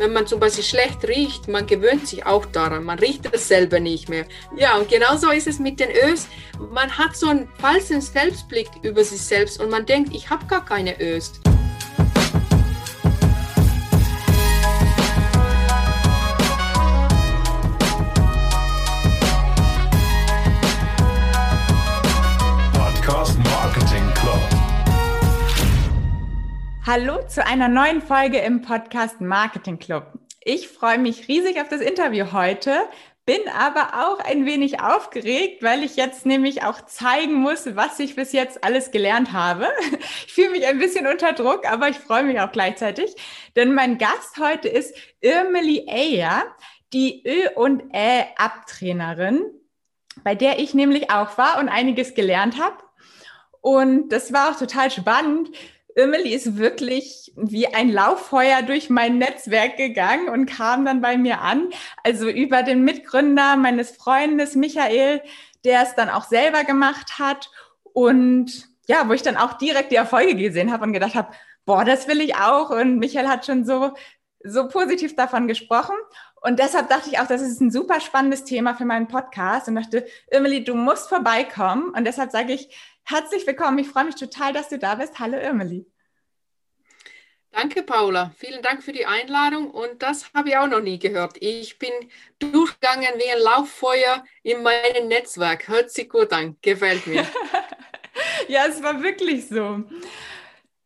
wenn man zum Beispiel schlecht riecht, man gewöhnt sich auch daran, man riecht es selber nicht mehr. Ja, und genauso ist es mit den Ös. Man hat so einen falschen Selbstblick über sich selbst und man denkt, ich habe gar keine Ös. Hallo zu einer neuen Folge im Podcast Marketing Club. Ich freue mich riesig auf das Interview heute, bin aber auch ein wenig aufgeregt, weil ich jetzt nämlich auch zeigen muss, was ich bis jetzt alles gelernt habe. Ich fühle mich ein bisschen unter Druck, aber ich freue mich auch gleichzeitig, denn mein Gast heute ist Irmeli Eyer, die Ö- und Ä-Abtrainerin, bei der ich nämlich auch war und einiges gelernt habe. Und das war auch total spannend, Emily ist wirklich wie ein Lauffeuer durch mein Netzwerk gegangen und kam dann bei mir an. Also über den Mitgründer meines Freundes Michael, der es dann auch selber gemacht hat und ja, wo ich dann auch direkt die Erfolge gesehen habe und gedacht habe, boah, das will ich auch. Und Michael hat schon so, so positiv davon gesprochen. Und deshalb dachte ich auch, das ist ein super spannendes Thema für meinen Podcast und dachte, Emily, du musst vorbeikommen. Und deshalb sage ich, Herzlich willkommen. Ich freue mich total, dass du da bist. Hallo Irmeli. Danke, Paula. Vielen Dank für die Einladung. Und das habe ich auch noch nie gehört. Ich bin durchgegangen wie ein Lauffeuer in meinem Netzwerk. Hört sich gut an. Gefällt mir. ja, es war wirklich so.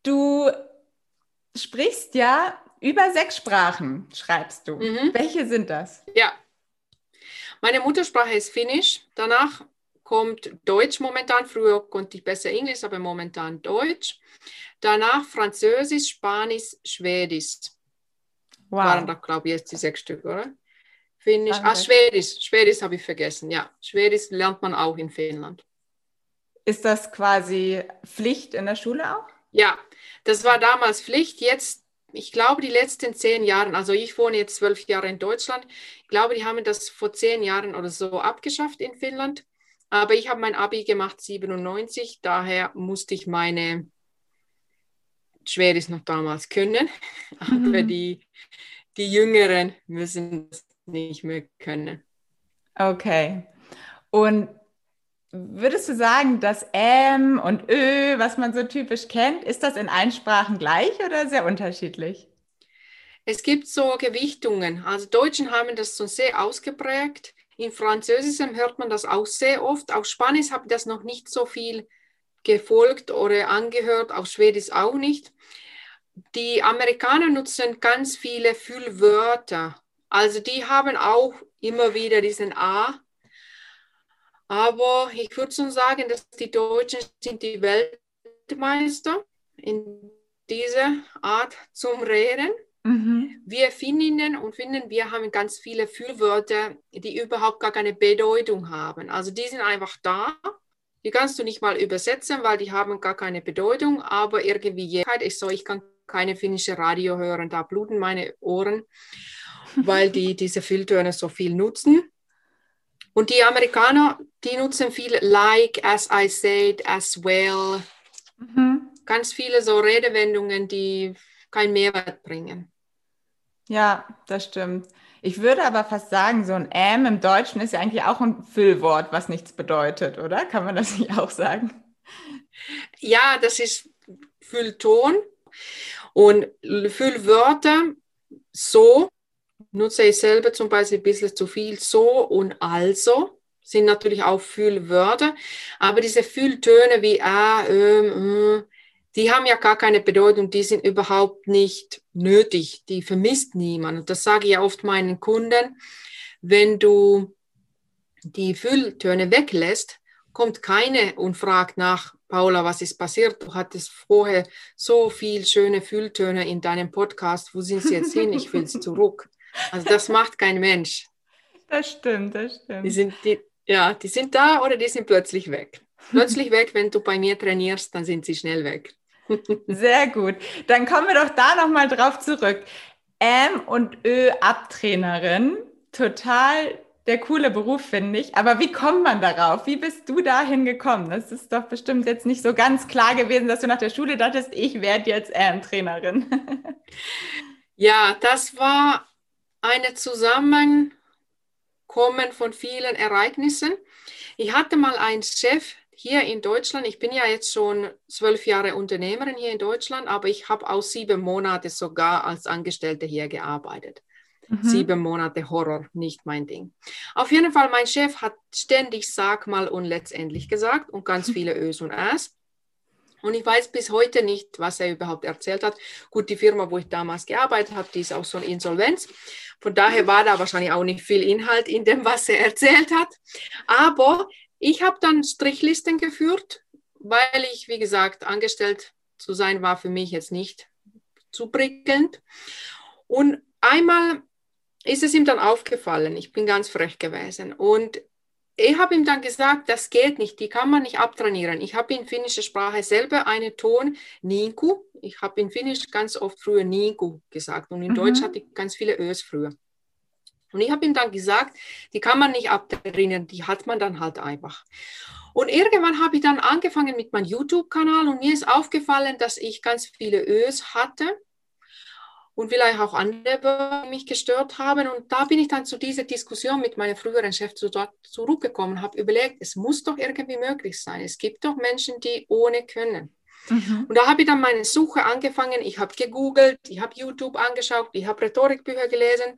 Du sprichst ja über sechs Sprachen, schreibst du. Mhm. Welche sind das? Ja. Meine Muttersprache ist Finnisch. Danach kommt Deutsch momentan. Früher konnte ich besser Englisch, aber momentan Deutsch. Danach Französisch, Spanisch, Schwedisch. Wow. Waren da, glaube ich, jetzt die sechs Stück, oder? Finnisch. Ah, Schwedisch. Schwedisch habe ich vergessen. Ja, Schwedisch lernt man auch in Finnland. Ist das quasi Pflicht in der Schule auch? Ja, das war damals Pflicht. Jetzt, ich glaube, die letzten zehn Jahre, also ich wohne jetzt zwölf Jahre in Deutschland, ich glaube, die haben das vor zehn Jahren oder so abgeschafft in Finnland. Aber ich habe mein Abi gemacht 97, daher musste ich meine Schweres noch damals können. Mhm. Aber die, die Jüngeren müssen es nicht mehr können. Okay. Und würdest du sagen, dass M und Ö, was man so typisch kennt, ist das in allen Sprachen gleich oder sehr unterschiedlich? Es gibt so Gewichtungen. Also Deutschen haben das so sehr ausgeprägt. In Französischem hört man das auch sehr oft. Auf Spanisch habe ich das noch nicht so viel gefolgt oder angehört, auf Schwedisch auch nicht. Die Amerikaner nutzen ganz viele Füllwörter. Also die haben auch immer wieder diesen A. Aber ich würde schon sagen, dass die Deutschen sind die Weltmeister in dieser Art zum Reden. Mhm. Wir Finninnen und Finnen, wir haben ganz viele Füllwörter, die überhaupt gar keine Bedeutung haben. Also die sind einfach da. Die kannst du nicht mal übersetzen, weil die haben gar keine Bedeutung. Aber irgendwie jeder ist so, ich kann keine finnische Radio hören, da bluten meine Ohren, weil die diese Fülltöne so viel nutzen. Und die Amerikaner, die nutzen viel like, as I said, as well. Mhm. Ganz viele so Redewendungen, die keinen Mehrwert bringen. Ja, das stimmt. Ich würde aber fast sagen, so ein M im Deutschen ist ja eigentlich auch ein Füllwort, was nichts bedeutet, oder? Kann man das nicht auch sagen? Ja, das ist Füllton und Füllwörter so nutze ich selber zum Beispiel ein bisschen zu viel so und also sind natürlich auch Füllwörter, aber diese Fülltöne wie a, ö, m, die haben ja gar keine Bedeutung, die sind überhaupt nicht nötig, die vermisst niemand. Und das sage ich ja oft meinen Kunden, wenn du die Fülltöne weglässt, kommt keine und fragt nach, Paula, was ist passiert? Du hattest vorher so viel schöne Fülltöne in deinem Podcast. Wo sind sie jetzt hin? Ich will sie zurück. Also das macht kein Mensch. Das stimmt, das stimmt. Die sind, die, ja, die sind da oder die sind plötzlich weg. Plötzlich weg, wenn du bei mir trainierst, dann sind sie schnell weg. Sehr gut. Dann kommen wir doch da nochmal drauf zurück. M und Ö Abtrainerin. Total der coole Beruf, finde ich. Aber wie kommt man darauf? Wie bist du dahin gekommen? Das ist doch bestimmt jetzt nicht so ganz klar gewesen, dass du nach der Schule dachtest, ich werde jetzt M-Trainerin. Ja, das war eine Zusammenkommen von vielen Ereignissen. Ich hatte mal einen Chef hier in Deutschland. Ich bin ja jetzt schon zwölf Jahre Unternehmerin hier in Deutschland, aber ich habe auch sieben Monate sogar als Angestellte hier gearbeitet. Mhm. Sieben Monate Horror, nicht mein Ding. Auf jeden Fall, mein Chef hat ständig Sag mal und letztendlich gesagt und ganz viele Ös und Äs. Und ich weiß bis heute nicht, was er überhaupt erzählt hat. Gut, die Firma, wo ich damals gearbeitet habe, die ist auch so eine Insolvenz. Von daher war da wahrscheinlich auch nicht viel Inhalt in dem, was er erzählt hat. Aber ich habe dann Strichlisten geführt, weil ich, wie gesagt, angestellt zu sein war für mich jetzt nicht zu prickelnd. Und einmal ist es ihm dann aufgefallen, ich bin ganz frech gewesen. Und ich habe ihm dann gesagt, das geht nicht, die kann man nicht abtrainieren. Ich habe in finnischer Sprache selber einen Ton Ninku. Ich habe in Finnisch ganz oft früher Ninku gesagt und in mhm. Deutsch hatte ich ganz viele Ös früher. Und ich habe ihm dann gesagt, die kann man nicht abtrainieren, die hat man dann halt einfach. Und irgendwann habe ich dann angefangen mit meinem YouTube-Kanal und mir ist aufgefallen, dass ich ganz viele Ös hatte und vielleicht auch andere die mich gestört haben. Und da bin ich dann zu dieser Diskussion mit meinem früheren Chef zurückgekommen, habe überlegt, es muss doch irgendwie möglich sein. Es gibt doch Menschen, die ohne können. Mhm. Und da habe ich dann meine Suche angefangen. Ich habe gegoogelt, ich habe YouTube angeschaut, ich habe Rhetorikbücher gelesen.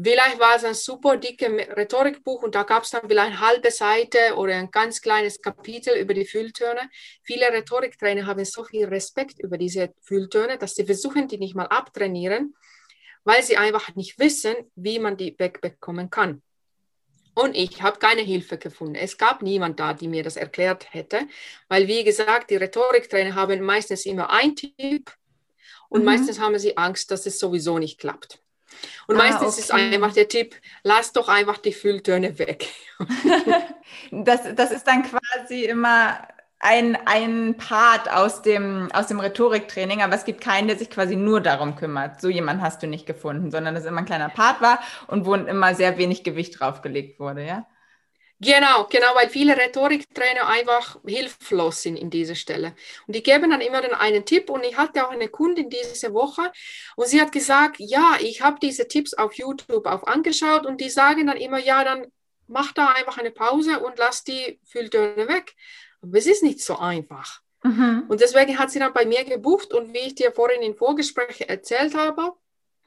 Vielleicht war es ein super dickes Rhetorikbuch und da gab es dann vielleicht eine halbe Seite oder ein ganz kleines Kapitel über die Fülltöne. Viele Rhetoriktrainer haben so viel Respekt über diese Fülltöne, dass sie versuchen, die nicht mal abtrainieren, weil sie einfach nicht wissen, wie man die wegbekommen kann. Und ich habe keine Hilfe gefunden. Es gab niemand da, die mir das erklärt hätte, weil wie gesagt, die Rhetoriktrainer haben meistens immer ein Tipp und mhm. meistens haben sie Angst, dass es sowieso nicht klappt. Und ah, meistens okay. ist einfach der Tipp, lass doch einfach die Fülltöne weg. das, das ist dann quasi immer ein, ein Part aus dem, aus dem Rhetoriktraining, aber es gibt keinen, der sich quasi nur darum kümmert. So jemand hast du nicht gefunden, sondern dass immer ein kleiner Part war und wo immer sehr wenig Gewicht draufgelegt wurde, ja? Genau, genau, weil viele Rhetoriktrainer einfach hilflos sind in dieser Stelle. Und die geben dann immer den einen Tipp. Und ich hatte auch eine Kundin diese Woche und sie hat gesagt, ja, ich habe diese Tipps auf YouTube auch angeschaut und die sagen dann immer, ja, dann mach da einfach eine Pause und lass die Fülltöne weg. Aber es ist nicht so einfach. Mhm. Und deswegen hat sie dann bei mir gebucht und wie ich dir vorhin im Vorgespräch erzählt habe,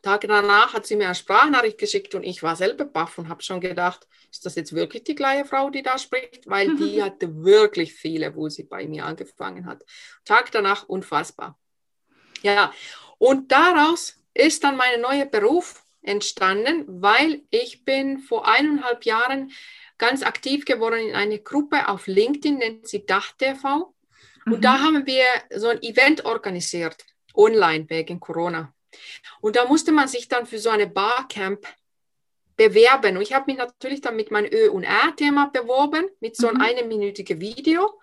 Tage danach hat sie mir eine Sprachnachricht geschickt und ich war selber baff und habe schon gedacht, ist das jetzt wirklich die gleiche Frau, die da spricht? Weil die hatte wirklich viele, wo sie bei mir angefangen hat. Tag danach unfassbar. Ja, und daraus ist dann mein neuer Beruf entstanden, weil ich bin vor eineinhalb Jahren ganz aktiv geworden in einer Gruppe auf LinkedIn, nennt sie DachTV. Und mhm. da haben wir so ein Event organisiert, online wegen Corona. Und da musste man sich dann für so eine Barcamp bewerben. Und ich habe mich natürlich dann mit meinem Ö- und R-Thema beworben, mit so einem mhm. einminütigen Video,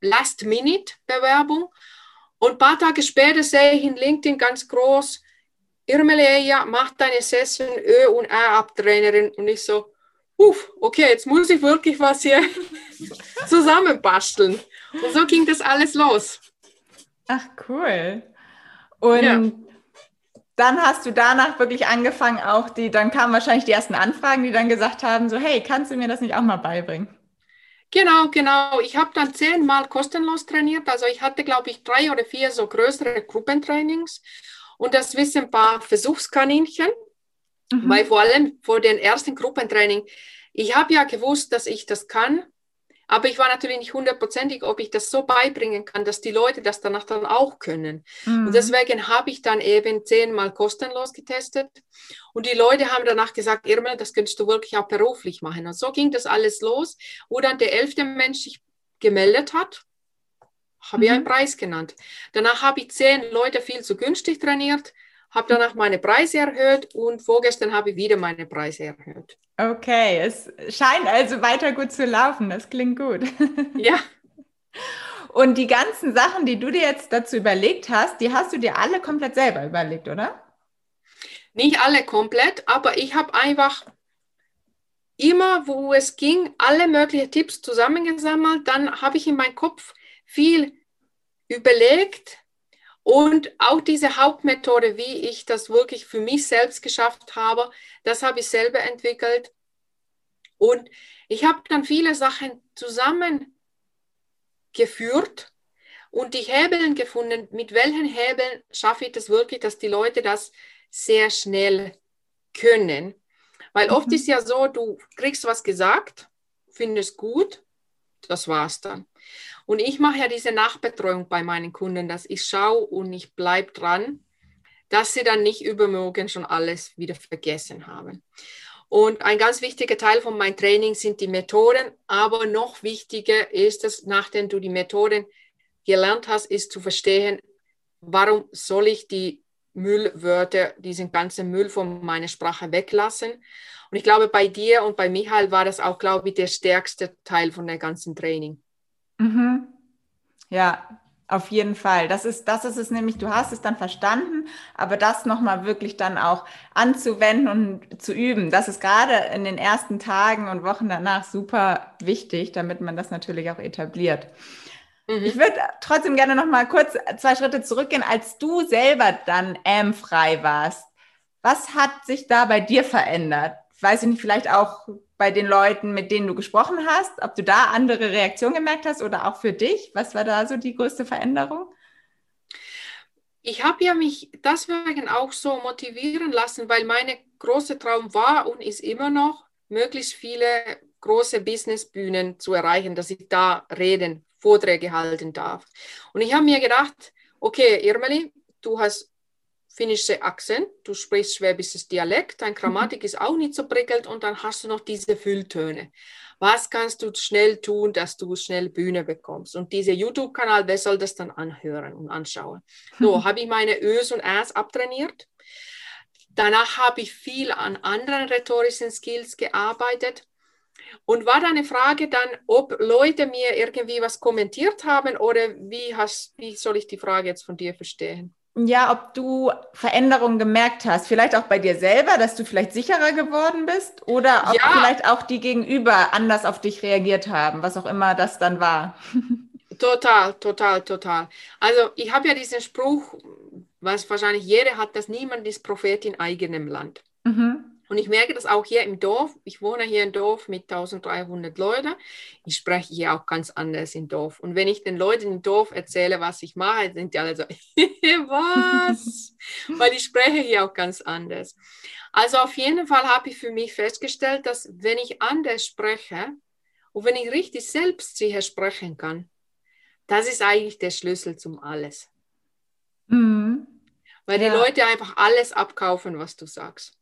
Last-Minute-Bewerbung. Und ein paar Tage später sehe ich in LinkedIn ganz groß, Irmeleja macht deine Session Ö- und R-Abtrainerin. Und ich so, uff, okay, jetzt muss ich wirklich was hier zusammenbasteln. Und so ging das alles los. Ach, cool. Und ja dann hast du danach wirklich angefangen, auch die, dann kamen wahrscheinlich die ersten Anfragen, die dann gesagt haben, so, hey, kannst du mir das nicht auch mal beibringen? Genau, genau. Ich habe dann zehnmal kostenlos trainiert. Also ich hatte, glaube ich, drei oder vier so größere Gruppentrainings. Und das wissen ein paar Versuchskaninchen, mhm. weil vor allem vor den ersten Gruppentraining, ich habe ja gewusst, dass ich das kann. Aber ich war natürlich nicht hundertprozentig, ob ich das so beibringen kann, dass die Leute das danach dann auch können. Mhm. Und deswegen habe ich dann eben zehnmal kostenlos getestet. Und die Leute haben danach gesagt, Irmel, das könntest du wirklich auch beruflich machen. Und so ging das alles los, wo dann der elfte Mensch sich gemeldet hat, habe mhm. ich einen Preis genannt. Danach habe ich zehn Leute viel zu günstig trainiert habe danach meine Preise erhöht und vorgestern habe ich wieder meine Preise erhöht. Okay, es scheint also weiter gut zu laufen. Das klingt gut. Ja. Und die ganzen Sachen, die du dir jetzt dazu überlegt hast, die hast du dir alle komplett selber überlegt, oder? Nicht alle komplett, aber ich habe einfach immer, wo es ging, alle möglichen Tipps zusammengesammelt. Dann habe ich in meinem Kopf viel überlegt Und auch diese Hauptmethode, wie ich das wirklich für mich selbst geschafft habe, das habe ich selber entwickelt. Und ich habe dann viele Sachen zusammengeführt und die Hebeln gefunden, mit welchen Hebeln schaffe ich das wirklich, dass die Leute das sehr schnell können. Weil mhm. oft ist ja so, du kriegst was gesagt, findest gut, das war's dann. Und ich mache ja diese Nachbetreuung bei meinen Kunden, dass ich schaue und ich bleibe dran, dass sie dann nicht übermorgen schon alles wieder vergessen haben. Und ein ganz wichtiger Teil von meinem Training sind die Methoden, aber noch wichtiger ist es, nachdem du die Methoden gelernt hast, ist zu verstehen, warum soll ich die Müllwörter, diesen ganzen Müll von meiner Sprache weglassen. Und ich glaube, bei dir und bei Michael war das auch, glaube ich, der stärkste Teil von der ganzen Training. Mhm. Ja, auf jeden Fall. Das ist, das ist es nämlich, du hast es dann verstanden, aber das nochmal wirklich dann auch anzuwenden und zu üben, das ist gerade in den ersten Tagen und Wochen danach super wichtig, damit man das natürlich auch etabliert. Mhm. Ich würde trotzdem gerne nochmal kurz zwei Schritte zurückgehen, als du selber dann M-frei warst. Was hat sich da bei dir verändert? Weiß ich nicht, vielleicht auch bei den Leuten, mit denen du gesprochen hast, ob du da andere Reaktionen gemerkt hast oder auch für dich? Was war da so die größte Veränderung? Ich habe ja mich deswegen auch so motivieren lassen, weil meine große Traum war und ist immer noch, möglichst viele große Businessbühnen zu erreichen, dass ich da reden, Vorträge halten darf. Und ich habe mir gedacht, okay, Irmeli, du hast finnische Akzent, du sprichst schwäbisches Dialekt, dein Grammatik ist auch nicht so prickelt und dann hast du noch diese Fülltöne. Was kannst du schnell tun, dass du schnell Bühne bekommst? Und dieser YouTube-Kanal, wer soll das dann anhören und anschauen? So, mhm. habe ich meine Ös und Äs abtrainiert. Danach habe ich viel an anderen rhetorischen Skills gearbeitet. Und war deine Frage dann, ob Leute mir irgendwie was kommentiert haben oder wie, hast, wie soll ich die Frage jetzt von dir verstehen? Ja, ob du Veränderungen gemerkt hast, vielleicht auch bei dir selber, dass du vielleicht sicherer geworden bist oder ob ja. vielleicht auch die Gegenüber anders auf dich reagiert haben, was auch immer das dann war. Total, total, total. Also ich habe ja diesen Spruch, was wahrscheinlich jeder hat, dass niemand ist Prophet in eigenem Land. Mhm. Und ich merke das auch hier im Dorf. Ich wohne hier im Dorf mit 1300 Leuten. Ich spreche hier auch ganz anders im Dorf. Und wenn ich den Leuten im Dorf erzähle, was ich mache, sind die alle so, was? Weil ich spreche hier auch ganz anders. Also auf jeden Fall habe ich für mich festgestellt, dass wenn ich anders spreche und wenn ich richtig selbstsicher sprechen kann, das ist eigentlich der Schlüssel zum alles. Mhm. Weil ja. die Leute einfach alles abkaufen, was du sagst.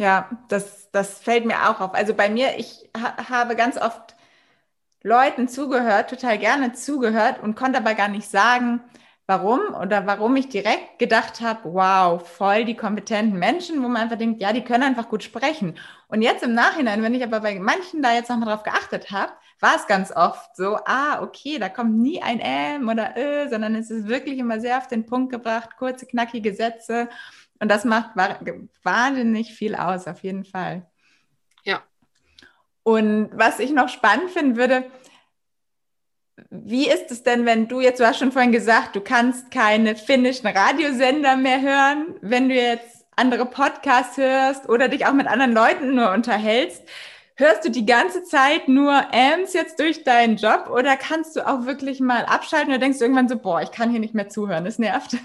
Ja, das, das fällt mir auch auf. Also bei mir, ich ha habe ganz oft Leuten zugehört, total gerne zugehört und konnte aber gar nicht sagen, warum oder warum ich direkt gedacht habe, wow, voll die kompetenten Menschen, wo man einfach denkt, ja, die können einfach gut sprechen. Und jetzt im Nachhinein, wenn ich aber bei manchen da jetzt nochmal drauf geachtet habe, war es ganz oft so, ah, okay, da kommt nie ein M oder Ö, sondern es ist wirklich immer sehr auf den Punkt gebracht, kurze, knackige Sätze. Und das macht wahnsinnig viel aus, auf jeden Fall. Ja. Und was ich noch spannend finden würde, wie ist es denn, wenn du jetzt, du hast schon vorhin gesagt, du kannst keine finnischen Radiosender mehr hören, wenn du jetzt andere Podcasts hörst oder dich auch mit anderen Leuten nur unterhältst. Hörst du die ganze Zeit nur Ams jetzt durch deinen Job oder kannst du auch wirklich mal abschalten oder denkst du irgendwann so, boah, ich kann hier nicht mehr zuhören, es nervt?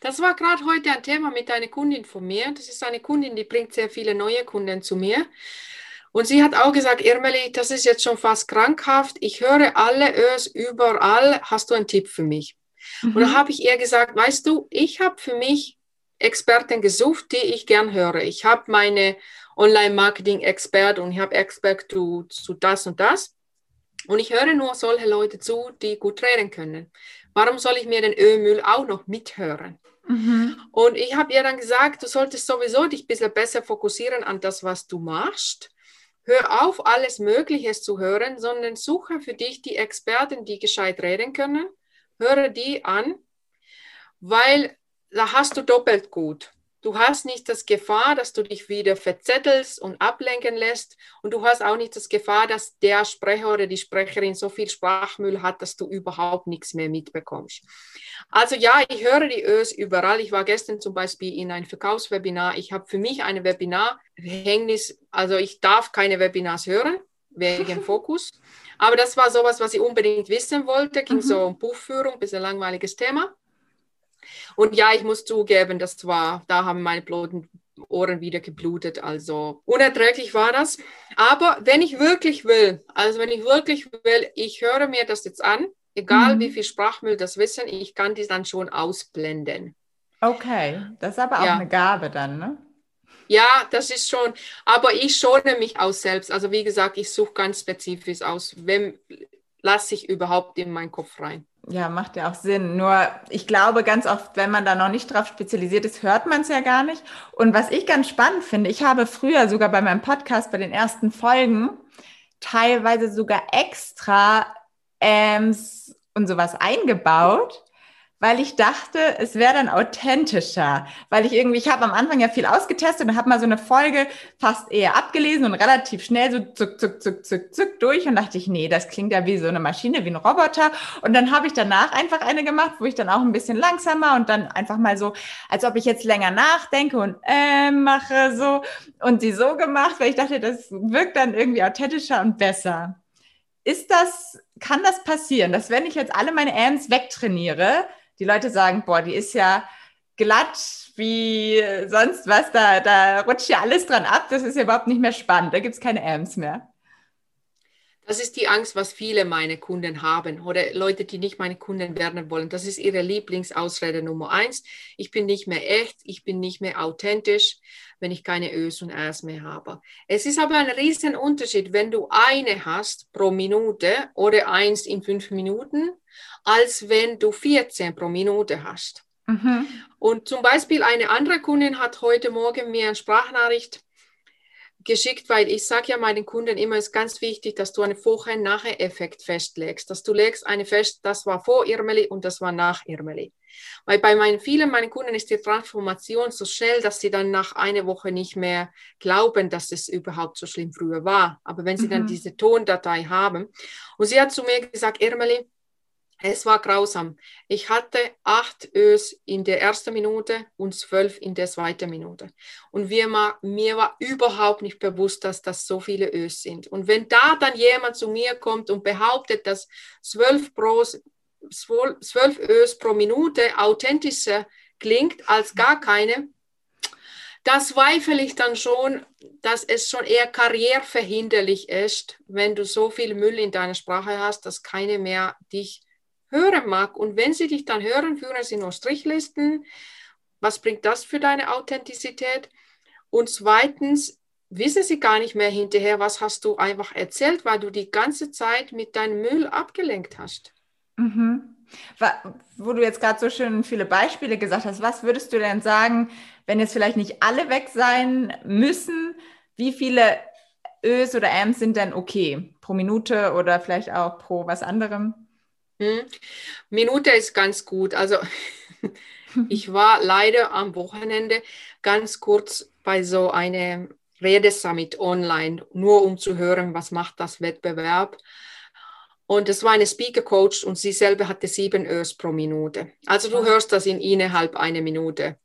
Das war gerade heute ein Thema mit einer Kundin von mir. Das ist eine Kundin, die bringt sehr viele neue Kunden zu mir. Und sie hat auch gesagt, Irmeli, das ist jetzt schon fast krankhaft. Ich höre alle Ös überall. Hast du einen Tipp für mich? Mhm. Und da habe ich ihr gesagt, weißt du, ich habe für mich Experten gesucht, die ich gern höre. Ich habe meine Online-Marketing-Expert und ich habe Expert zu, zu das und das. Und ich höre nur solche Leute zu, die gut reden können. Warum soll ich mir den Ölmüll auch noch mithören? Mhm. Und ich habe ihr dann gesagt, du solltest sowieso dich ein bisschen besser fokussieren an das, was du machst. Hör auf, alles Mögliche zu hören, sondern suche für dich die Experten, die gescheit reden können. Höre die an, weil da hast du doppelt gut. Du hast nicht das Gefahr, dass du dich wieder verzettelst und ablenken lässt. Und du hast auch nicht das Gefahr, dass der Sprecher oder die Sprecherin so viel Sprachmüll hat, dass du überhaupt nichts mehr mitbekommst. Also ja, ich höre die Ös überall. Ich war gestern zum Beispiel in ein Verkaufswebinar. Ich habe für mich ein Webinar-Hängnis. Also ich darf keine Webinars hören wegen Fokus. Aber das war sowas, was ich unbedingt wissen wollte. Ging mhm. so um Buchführung, bisschen langweiliges Thema. Und ja, ich muss zugeben, das war, da haben meine bloßen Ohren wieder geblutet. Also unerträglich war das. Aber wenn ich wirklich will, also wenn ich wirklich will, ich höre mir das jetzt an, egal mhm. wie viel Sprachmüll das wissen, ich kann die dann schon ausblenden. Okay, das ist aber auch ja. eine Gabe dann, ne? Ja, das ist schon, aber ich schone mich aus selbst. Also wie gesagt, ich suche ganz spezifisch aus, wem lasse ich überhaupt in meinen Kopf rein. Ja, macht ja auch Sinn. Nur ich glaube, ganz oft, wenn man da noch nicht drauf spezialisiert ist, hört man es ja gar nicht. Und was ich ganz spannend finde, ich habe früher sogar bei meinem Podcast, bei den ersten Folgen, teilweise sogar extra Ams und sowas eingebaut, weil ich dachte, es wäre dann authentischer, weil ich irgendwie, ich habe am Anfang ja viel ausgetestet und habe mal so eine Folge fast eher abgelesen und relativ schnell so zuck, zuck, zuck, zuck, zuck durch und dachte ich, nee, das klingt ja wie so eine Maschine, wie ein Roboter. Und dann habe ich danach einfach eine gemacht, wo ich dann auch ein bisschen langsamer und dann einfach mal so, als ob ich jetzt länger nachdenke und äh, mache so und sie so gemacht, weil ich dachte, das wirkt dann irgendwie authentischer und besser. Ist das, kann das passieren, dass wenn ich jetzt alle meine Ams wegtrainiere, die Leute sagen, boah, die ist ja glatt wie sonst was, da, da rutscht ja alles dran ab, das ist ja überhaupt nicht mehr spannend, da gibt es keine Amps mehr. Das ist die Angst, was viele meine Kunden haben oder Leute, die nicht meine Kunden werden wollen. Das ist ihre Lieblingsausrede Nummer eins. Ich bin nicht mehr echt, ich bin nicht mehr authentisch, wenn ich keine Ös und Äs mehr habe. Es ist aber ein riesen Unterschied, wenn du eine hast pro Minute oder eins in fünf Minuten als wenn du 14 pro Minute hast. Mhm. Und zum Beispiel eine andere Kundin hat heute Morgen mir eine Sprachnachricht geschickt, weil ich sage ja meinen Kunden immer, es ist ganz wichtig, dass du einen Vorher-Nachher-Effekt festlegst, dass du legst eine fest, das war vor Irmeli und das war nach Irmeli. Weil bei meinen vielen meinen Kunden ist die Transformation so schnell, dass sie dann nach einer Woche nicht mehr glauben, dass es überhaupt so schlimm früher war. Aber wenn sie mhm. dann diese Tondatei haben und sie hat zu mir gesagt, Irmeli, es war grausam. Ich hatte acht Ös in der ersten Minute und zwölf in der zweiten Minute. Und wir, mir war überhaupt nicht bewusst, dass das so viele Ös sind. Und wenn da dann jemand zu mir kommt und behauptet, dass zwölf, pro, zwölf Ös pro Minute authentischer klingt als gar keine, das zweifle ich dann schon, dass es schon eher karriereverhinderlich ist, wenn du so viel Müll in deiner Sprache hast, dass keine mehr dich hören mag. Und wenn sie dich dann hören, führen sie nur Strichlisten. Was bringt das für deine Authentizität? Und zweitens, wissen sie gar nicht mehr hinterher, was hast du einfach erzählt, weil du die ganze Zeit mit deinem Müll abgelenkt hast. Mhm. Wo du jetzt gerade so schön viele Beispiele gesagt hast, was würdest du denn sagen, wenn jetzt vielleicht nicht alle weg sein müssen, wie viele Ös oder Ms sind denn okay? Pro Minute oder vielleicht auch pro was anderem? Hm. Minute ist ganz gut. Also ich war leider am Wochenende ganz kurz bei so einem Redesummit online, nur um zu hören, was macht das Wettbewerb. Und es war eine Speaker Coach und sie selber hatte sieben Ös pro Minute. Also du hörst das in innerhalb einer Minute.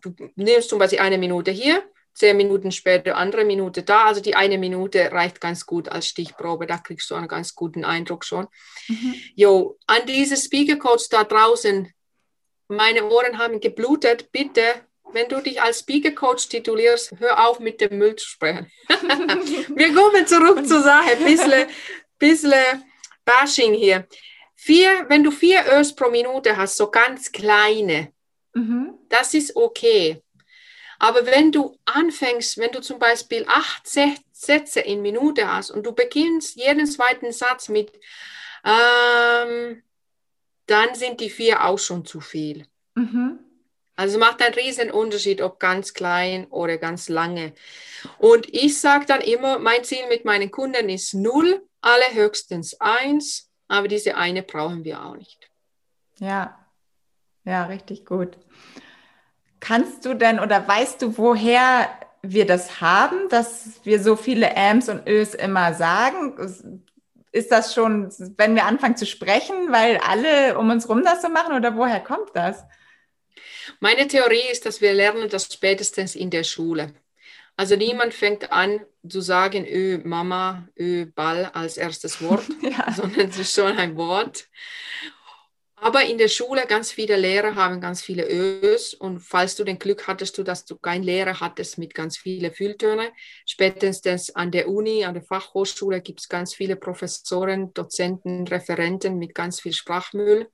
Du nimmst zum Beispiel eine Minute hier, zehn Minuten später andere Minute da. Also die eine Minute reicht ganz gut als Stichprobe. Da kriegst du einen ganz guten Eindruck schon. Mhm. Jo, an diese Speaker Coach da draußen, meine Ohren haben geblutet. Bitte, wenn du dich als Speaker Coach titulierst, hör auf mit dem Müll zu sprechen. Wir kommen zurück zur Sache. Bisschen, bisschen Bashing hier. Vier, wenn du vier Ös pro Minute hast, so ganz kleine, mhm. das ist okay. Aber wenn du anfängst, wenn du zum Beispiel acht Sätze in Minute hast und du beginnst jeden zweiten Satz mit, ähm, dann sind die vier auch schon zu viel. Mhm. Also macht einen riesen Unterschied, ob ganz klein oder ganz lange. Und ich sage dann immer, mein Ziel mit meinen Kunden ist null, alle höchstens eins, aber diese eine brauchen wir auch nicht. Ja, ja, richtig gut. Kannst du denn oder weißt du, woher wir das haben, dass wir so viele Ams und Ös immer sagen? Ist das schon, wenn wir anfangen zu sprechen, weil alle um uns rum das so machen oder woher kommt das? Meine Theorie ist, dass wir lernen das spätestens in der Schule. Also niemand fängt an zu sagen, Ö, Mama, Ö, Ball als erstes Wort, ja. sondern es ist schon ein Wort. Aber in der Schule ganz viele Lehrer haben ganz viele Ös und falls du den Glück hattest, dass du keinen Lehrer hattest mit ganz vielen Fülltönen, spätestens an der Uni, an der Fachhochschule gibt es ganz viele Professoren, Dozenten, Referenten mit ganz viel Sprachmüll.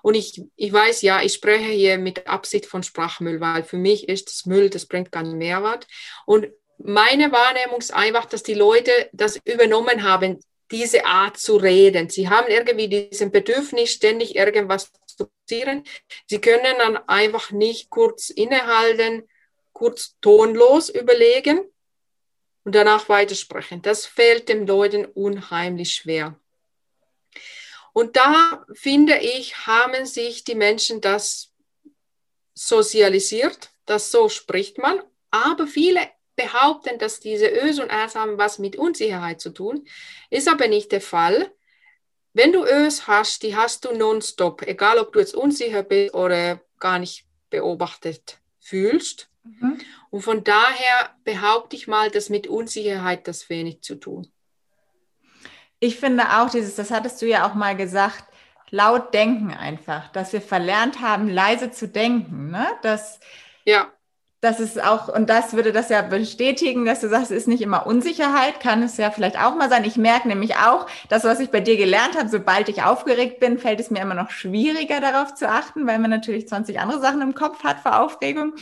Und ich, ich weiß, ja, ich spreche hier mit Absicht von Sprachmüll, weil für mich ist das Müll, das bringt keinen Mehrwert. Und meine Wahrnehmung ist einfach, dass die Leute das übernommen haben, diese Art zu reden. Sie haben irgendwie diesen Bedürfnis, ständig irgendwas zu passieren. Sie können dann einfach nicht kurz innehalten, kurz tonlos überlegen und danach weitersprechen. Das fällt den Leuten unheimlich schwer. Und da finde ich, haben sich die Menschen das sozialisiert, das so spricht man, aber viele behaupten, dass diese Ös und Rs haben was mit Unsicherheit zu tun, ist aber nicht der Fall. Wenn du Ös hast, die hast du nonstop, egal ob du jetzt unsicher bist oder gar nicht beobachtet fühlst. Mhm. Und von daher behaupte ich mal, dass mit Unsicherheit das wenig zu tun. Ich finde auch dieses, das hattest du ja auch mal gesagt, laut denken einfach, dass wir verlernt haben, leise zu denken. Ne? Dass, ja das ist auch, und das würde das ja bestätigen, dass du sagst, es ist nicht immer Unsicherheit, kann es ja vielleicht auch mal sein. Ich merke nämlich auch, das, was ich bei dir gelernt habe, sobald ich aufgeregt bin, fällt es mir immer noch schwieriger, darauf zu achten, weil man natürlich 20 andere Sachen im Kopf hat vor Aufregung.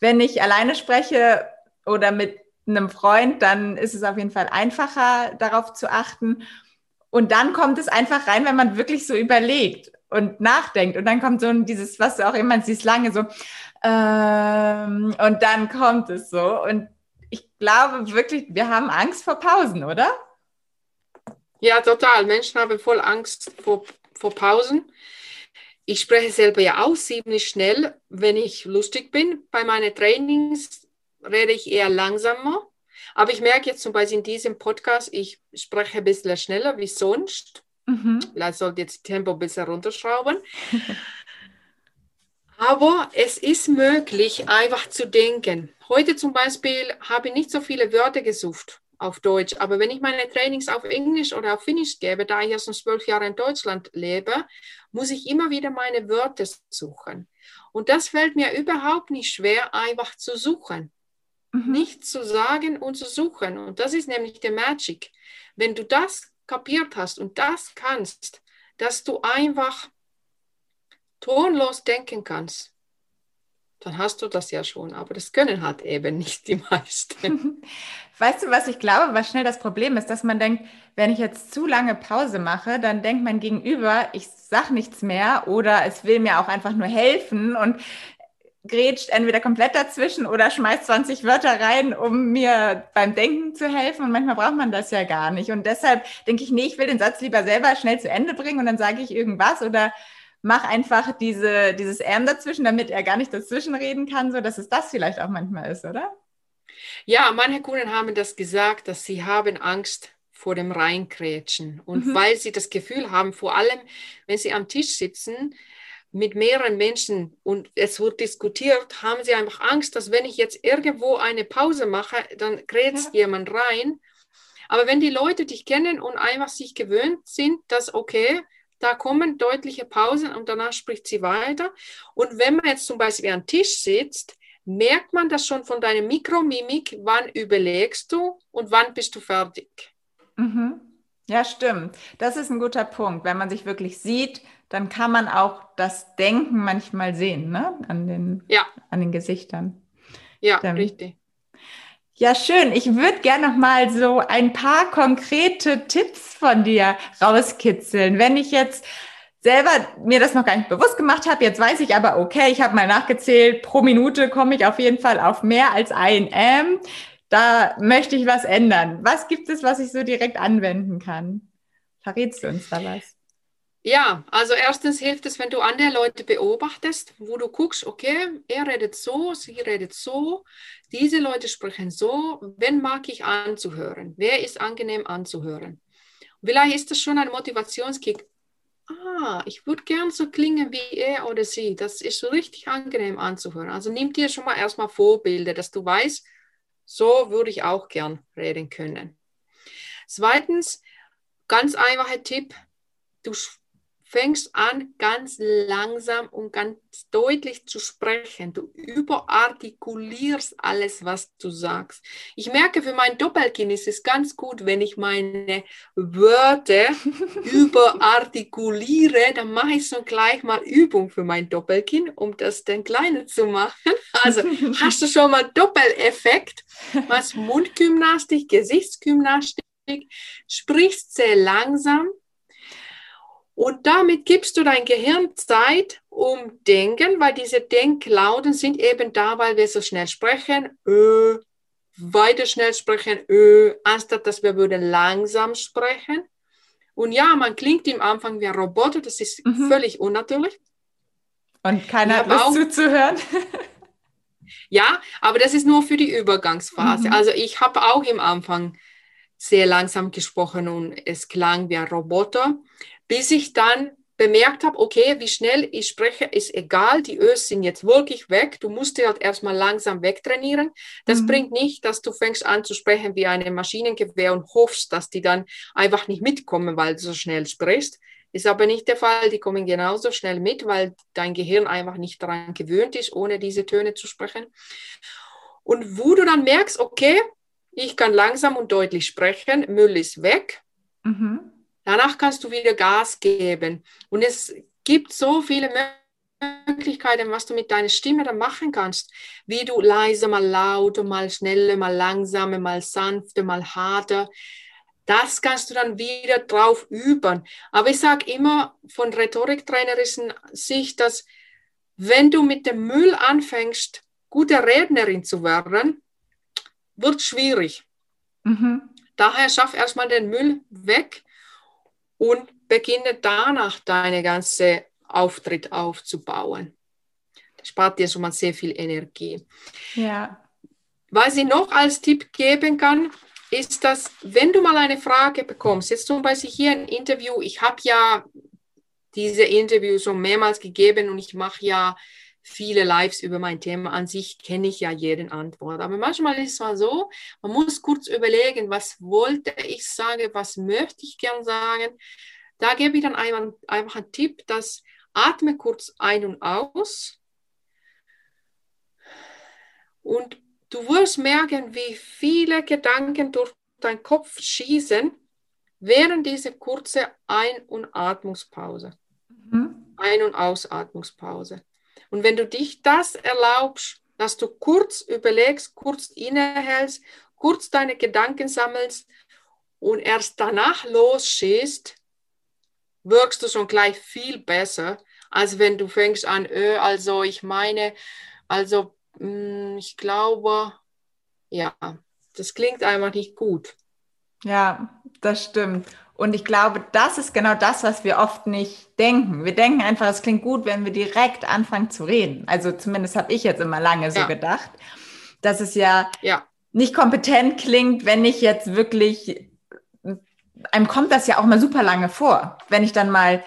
Wenn ich alleine spreche oder mit einem Freund, dann ist es auf jeden Fall einfacher, darauf zu achten. Und dann kommt es einfach rein, wenn man wirklich so überlegt und nachdenkt. Und dann kommt so dieses, was du auch immer siehst, lange so, ähm, und dann kommt es so. Und ich glaube wirklich, wir haben Angst vor Pausen, oder? Ja, total. Menschen haben voll Angst vor, vor Pausen. Ich spreche selber ja auch ziemlich schnell, wenn ich lustig bin. Bei meinen Trainings rede ich eher langsamer. Aber ich merke jetzt zum Beispiel in diesem Podcast, ich spreche ein bisschen schneller wie sonst. Mhm. Vielleicht sollte jetzt Tempo ein bisschen runterschrauben. Aber es ist möglich, einfach zu denken. Heute zum Beispiel habe ich nicht so viele Wörter gesucht auf Deutsch, aber wenn ich meine Trainings auf Englisch oder auf Finnisch gebe, da ich ja schon zwölf Jahre in Deutschland lebe, muss ich immer wieder meine Wörter suchen. Und das fällt mir überhaupt nicht schwer, einfach zu suchen. Mhm. Nicht zu sagen und zu suchen. Und das ist nämlich der Magic. Wenn du das kapiert hast und das kannst, dass du einfach tonlos denken kannst, dann hast du das ja schon. Aber das können halt eben nicht die meisten. Weißt du, was ich glaube, was schnell das Problem ist, dass man denkt, wenn ich jetzt zu lange Pause mache, dann denkt mein Gegenüber, ich sage nichts mehr oder es will mir auch einfach nur helfen und grätscht entweder komplett dazwischen oder schmeißt 20 Wörter rein, um mir beim Denken zu helfen. Und manchmal braucht man das ja gar nicht. Und deshalb denke ich, nee, ich will den Satz lieber selber schnell zu Ende bringen und dann sage ich irgendwas oder mach einfach diese, dieses M dazwischen, damit er gar nicht dazwischen reden kann, so dass es das vielleicht auch manchmal ist, oder? Ja, manche Kunden haben das gesagt, dass sie haben Angst vor dem Reinkrätschen. Und mhm. weil sie das Gefühl haben, vor allem wenn sie am Tisch sitzen, mit mehreren Menschen und es wird diskutiert, haben sie einfach Angst, dass wenn ich jetzt irgendwo eine Pause mache, dann krätzt ja. jemand rein. Aber wenn die Leute dich kennen und einfach sich gewöhnt sind, dass okay, da kommen deutliche Pausen und danach spricht sie weiter. Und wenn man jetzt zum Beispiel am Tisch sitzt, merkt man das schon von deiner Mikromimik, wann überlegst du und wann bist du fertig. Mhm. Ja, stimmt. Das ist ein guter Punkt. Wenn man sich wirklich sieht, dann kann man auch das Denken manchmal sehen, ne? An den, ja. an den Gesichtern. Ja, Stimmt. richtig. Ja, schön. Ich würde gerne noch mal so ein paar konkrete Tipps von dir rauskitzeln. Wenn ich jetzt selber mir das noch gar nicht bewusst gemacht habe, jetzt weiß ich aber, okay, ich habe mal nachgezählt, pro Minute komme ich auf jeden Fall auf mehr als ein M. Da möchte ich was ändern. Was gibt es, was ich so direkt anwenden kann? Verrätst du uns da was? Ja, also erstens hilft es, wenn du andere Leute beobachtest, wo du guckst, okay, er redet so, sie redet so, diese Leute sprechen so, wen mag ich anzuhören? Wer ist angenehm anzuhören? Vielleicht ist das schon ein Motivationskick. Ah, ich würde gern so klingen wie er oder sie. Das ist so richtig angenehm anzuhören. Also nimm dir schon mal erstmal Vorbilder, dass du weißt, so würde ich auch gern reden können. Zweitens, ganz einfacher Tipp, du fängst an, ganz langsam und ganz deutlich zu sprechen. Du überartikulierst alles, was du sagst. Ich merke, für mein Doppelkinn ist es ganz gut, wenn ich meine Wörter überartikuliere. Dann mache ich so gleich mal Übung für mein Doppelkinn, um das dann kleiner zu machen. Also hast du schon mal Doppeleffekt, was Mundgymnastik, Gesichtsgymnastik, sprichst sehr langsam und damit gibst du dein Gehirn Zeit, um denken, weil diese Denklauten sind eben da, weil wir so schnell sprechen, ö, weiter schnell sprechen, ö, anstatt dass wir würden langsam sprechen. Und ja, man klingt im Anfang wie ein Roboter, das ist mhm. völlig unnatürlich. Und keiner hat Lust zuzuhören. ja, aber das ist nur für die Übergangsphase. Mhm. Also ich habe auch im Anfang sehr langsam gesprochen und es klang wie ein Roboter bis ich dann bemerkt habe, okay, wie schnell ich spreche, ist egal, die Ös sind jetzt wirklich weg. Du musst dir halt erstmal langsam wegtrainieren. Das mhm. bringt nicht, dass du fängst an zu sprechen wie ein Maschinengewehr und hoffst, dass die dann einfach nicht mitkommen, weil du so schnell sprichst. Ist aber nicht der Fall. Die kommen genauso schnell mit, weil dein Gehirn einfach nicht daran gewöhnt ist, ohne diese Töne zu sprechen. Und wo du dann merkst, okay, ich kann langsam und deutlich sprechen, Müll ist weg. Mhm Danach kannst du wieder Gas geben. Und es gibt so viele Möglichkeiten, was du mit deiner Stimme dann machen kannst. Wie du leise, mal lauter, mal schneller, mal langsamer, mal sanfter, mal harter. Das kannst du dann wieder drauf üben. Aber ich sage immer von Rhetoriktrainerischen Sicht, dass wenn du mit dem Müll anfängst, gute Rednerin zu werden, wird schwierig. Mhm. Daher schaff erstmal den Müll weg und beginne danach deine ganze Auftritt aufzubauen. Das spart dir schon mal sehr viel Energie. Ja. Was ich noch als Tipp geben kann, ist, dass wenn du mal eine Frage bekommst, jetzt zum Beispiel hier ein Interview, ich habe ja diese Interviews schon mehrmals gegeben und ich mache ja viele Lives über mein Thema. An sich kenne ich ja jeden Antwort. Aber manchmal ist es mal so, man muss kurz überlegen, was wollte ich sagen, was möchte ich gern sagen. Da gebe ich dann einfach, einfach einen Tipp, dass atme kurz ein und aus und du wirst merken, wie viele Gedanken durch deinen Kopf schießen während dieser kurzen Ein- und Atmungspause. Mhm. Ein- und Ausatmungspause. Und wenn du dich das erlaubst, dass du kurz überlegst, kurz innehältst, kurz deine Gedanken sammelst und erst danach losschießt, wirkst du schon gleich viel besser, als wenn du fängst an, öh, also ich meine, also mh, hm, ich glaube, ja, das klingt einfach nicht gut. Ja, das stimmt. Und ich glaube, das ist genau das, was wir oft nicht denken. Wir denken einfach, es klingt gut, wenn wir direkt anfangen zu reden. Also zumindest habe ich jetzt immer lange so ja. gedacht, dass es ja, ja nicht kompetent klingt, wenn ich jetzt wirklich, einem kommt das ja auch mal super lange vor. Wenn ich dann mal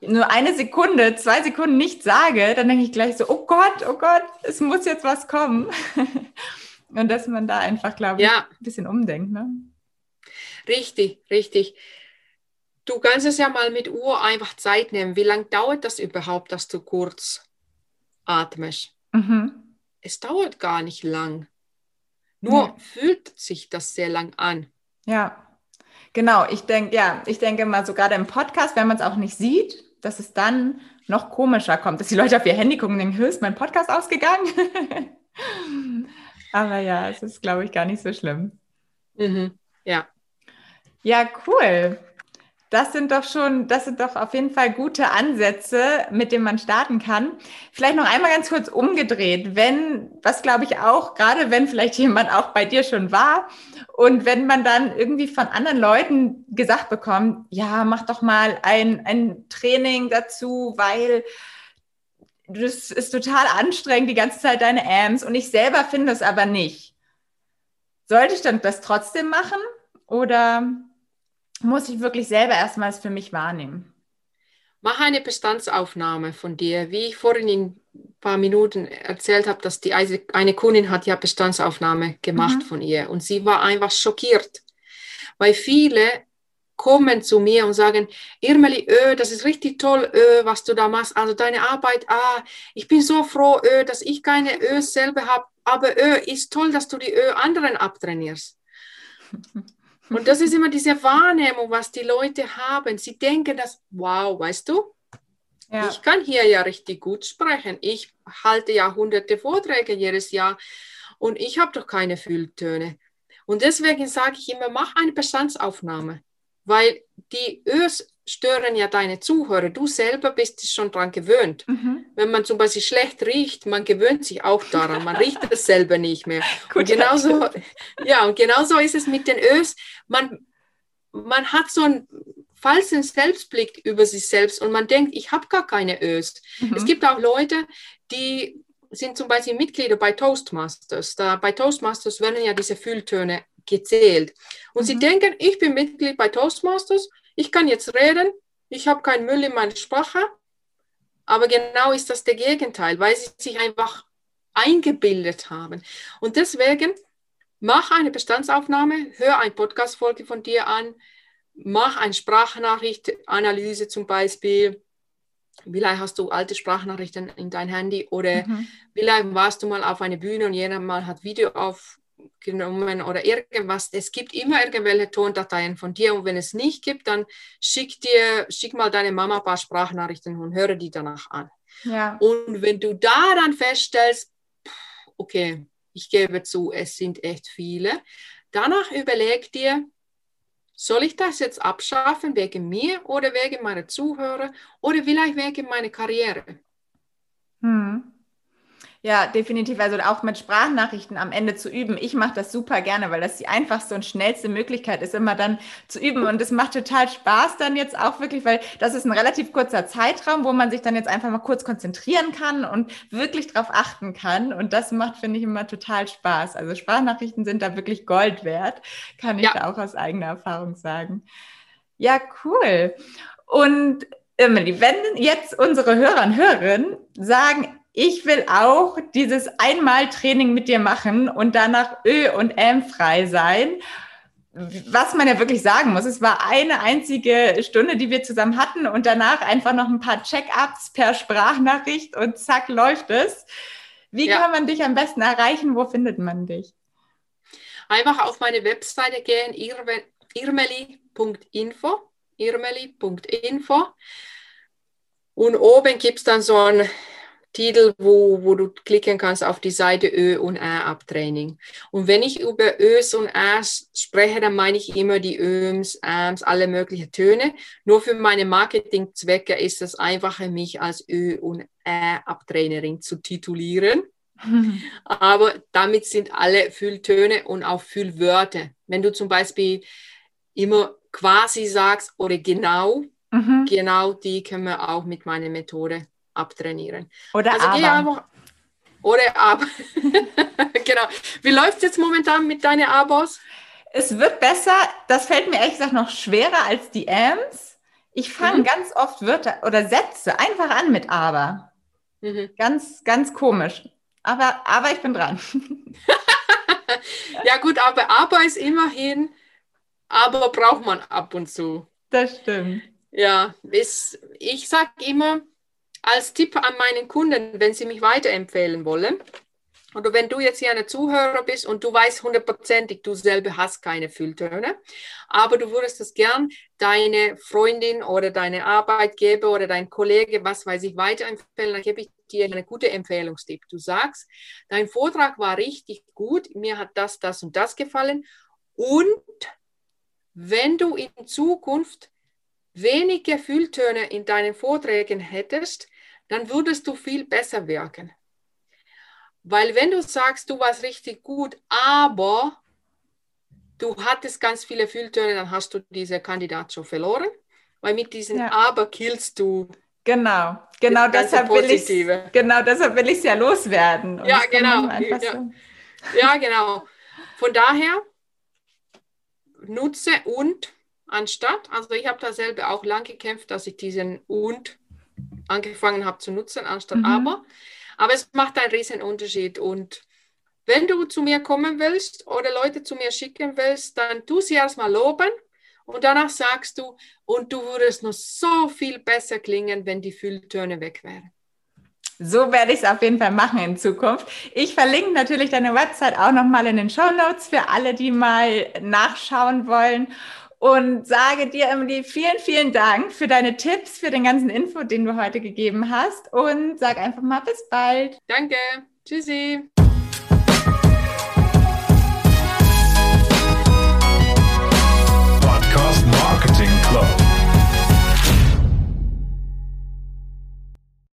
nur eine Sekunde, zwei Sekunden nichts sage, dann denke ich gleich so, oh Gott, oh Gott, es muss jetzt was kommen. Und dass man da einfach, glaube ich, ja. ein bisschen umdenkt. Ne? Richtig, richtig. Du kannst es ja mal mit Uhr einfach Zeit nehmen. Wie lange dauert das überhaupt, dass du kurz atmest? Mhm. Es dauert gar nicht lang. Nur ja. fühlt sich das sehr lang an. Ja, genau. Ich denke, ja, ich denke mal, so gerade im Podcast, wenn man es auch nicht sieht, dass es dann noch komischer kommt, dass die Leute auf ihr Handy gucken und denken, ist mein Podcast ausgegangen? Aber ja, es ist, glaube ich, gar nicht so schlimm. Mhm. Ja. Ja, cool. Das sind doch schon, das sind doch auf jeden Fall gute Ansätze, mit denen man starten kann. Vielleicht noch einmal ganz kurz umgedreht, wenn, was glaube ich auch, gerade wenn vielleicht jemand auch bei dir schon war und wenn man dann irgendwie von anderen Leuten gesagt bekommt, ja, mach doch mal ein, ein Training dazu, weil das ist total anstrengend, die ganze Zeit deine Amps und ich selber finde es aber nicht. Sollte ich dann das trotzdem machen oder muss ich wirklich selber erstmals für mich wahrnehmen. Mach eine Bestandsaufnahme von dir. Wie ich vorhin in ein paar Minuten erzählt habe, dass die eine Kundin hat ja Bestandsaufnahme gemacht mhm. von ihr und sie war einfach schockiert, weil viele kommen zu mir und sagen, Irmeli, öh, das ist richtig toll, öh, was du da machst. Also deine Arbeit, ah, ich bin so froh, öh, dass ich keine Ös selber habe, aber öh, ist toll, dass du die Ö anderen abtrainierst. Und das ist immer diese Wahrnehmung, was die Leute haben. Sie denken, dass, wow, weißt du, ja. ich kann hier ja richtig gut sprechen. Ich halte ja hunderte Vorträge jedes Jahr und ich habe doch keine Fülltöne. Und deswegen sage ich immer, mach eine Bestandsaufnahme, weil die Ös stören ja deine Zuhörer. Du selber bist schon daran gewöhnt. Mhm. Wenn man zum Beispiel schlecht riecht, man gewöhnt sich auch daran. Man riecht es selber nicht mehr. und genauso, ja, und genauso ist es mit den Ös. Man, man hat so einen falschen Selbstblick über sich selbst und man denkt, ich habe gar keine Ös. Mhm. Es gibt auch Leute, die sind zum Beispiel Mitglieder bei Toastmasters. Da, bei Toastmasters werden ja diese Fülltöne gezählt. Und mhm. sie denken, ich bin Mitglied bei Toastmasters ich kann jetzt reden, ich habe keinen Müll in meiner Sprache, aber genau ist das der Gegenteil, weil sie sich einfach eingebildet haben. Und deswegen mach eine Bestandsaufnahme, hör eine Podcast-Folge von dir an, mach eine Sprachnachricht-Analyse zum Beispiel. Vielleicht hast du alte Sprachnachrichten in dein Handy oder mhm. vielleicht warst du mal auf einer Bühne und jeder mal hat Video auf, genommen oder irgendwas. Es gibt immer irgendwelche Tondateien von dir und wenn es nicht gibt, dann schick dir, schick mal deine Mama ein paar Sprachnachrichten und höre die danach an. Ja. Und wenn du da dann feststellst, okay, ich gebe zu, es sind echt viele, danach überleg dir, soll ich das jetzt abschaffen wegen mir oder wegen meiner Zuhörer oder vielleicht wegen meiner Karriere? Hm. Ja, definitiv. Also auch mit Sprachnachrichten am Ende zu üben. Ich mache das super gerne, weil das die einfachste und schnellste Möglichkeit ist, immer dann zu üben. Und es macht total Spaß dann jetzt auch wirklich, weil das ist ein relativ kurzer Zeitraum, wo man sich dann jetzt einfach mal kurz konzentrieren kann und wirklich drauf achten kann. Und das macht, finde ich, immer total Spaß. Also Sprachnachrichten sind da wirklich Gold wert, kann ich ja. auch aus eigener Erfahrung sagen. Ja, cool. Und Emily, wenn jetzt unsere Hörer und Hörerinnen sagen, ich will auch dieses Einmal-Training mit dir machen und danach Ö und M frei sein. Was man ja wirklich sagen muss, es war eine einzige Stunde, die wir zusammen hatten und danach einfach noch ein paar Check-ups per Sprachnachricht und zack läuft es. Wie ja. kann man dich am besten erreichen? Wo findet man dich? Einfach auf meine Webseite gehen, irmeli.info, irmeli.info und oben gibt es dann so ein Titel, wo, wo du klicken kannst auf die Seite Ö und Ä Abtraining. Und wenn ich über Ös und Äs spreche, dann meine ich immer die Öms, Äms, alle möglichen Töne. Nur für meine Marketingzwecke ist es einfacher, mich als Ö und Ä Abtrainerin zu titulieren. Aber damit sind alle Fülltöne und auch Füllwörter. Wenn du zum Beispiel immer quasi sagst oder genau, mhm. genau die können wir auch mit meiner Methode abtrainieren. Oder also aber. Einfach, oder aber. genau. Wie läuft es jetzt momentan mit deinen Abos? Es wird besser. Das fällt mir ehrlich gesagt noch schwerer als die Ams. Ich fange mhm. ganz oft Wörter oder Sätze einfach an mit aber. Mhm. Ganz, ganz komisch. Aber, aber ich bin dran. ja, gut, aber aber ist immerhin, aber braucht man ab und zu. Das stimmt. Ja, ist, ich sage immer, als Tipp an meinen Kunden, wenn sie mich weiterempfehlen wollen, oder wenn du jetzt hier eine Zuhörer bist und du weißt hundertprozentig, du selber hast keine Fülltöne, aber du würdest das gern deine Freundin oder deine Arbeitgeber oder dein Kollege, was weiß ich, weiterempfehlen, dann gebe ich dir einen guten Empfehlungstipp. Du sagst, dein Vortrag war richtig gut, mir hat das, das und das gefallen und wenn du in Zukunft wenige Fülltöne in deinen Vorträgen hättest, dann würdest du viel besser wirken. Weil wenn du sagst, du warst richtig gut, aber du hattest ganz viele Fülltöne, dann hast du diese Kandidat schon verloren. Weil mit diesen ja. Aber killst du. Genau, genau deshalb, will ich, genau deshalb will ich es ja loswerden. Ja, genau. Ja. So. ja, genau. Von daher nutze und anstatt, also ich habe da selber auch lang gekämpft, dass ich diesen und angefangen habe zu nutzen, anstatt mhm. aber. Aber es macht einen riesen Unterschied und wenn du zu mir kommen willst oder Leute zu mir schicken willst, dann tu sie erstmal loben und danach sagst du, und du würdest noch so viel besser klingen, wenn die Fülltöne weg wären. So werde ich es auf jeden Fall machen in Zukunft. Ich verlinke natürlich deine Website auch nochmal in den Show Notes für alle, die mal nachschauen wollen. Und sage dir, Emily, vielen, vielen Dank für deine Tipps, für den ganzen Info, den du heute gegeben hast. Und sag einfach mal bis bald. Danke. Tschüssi.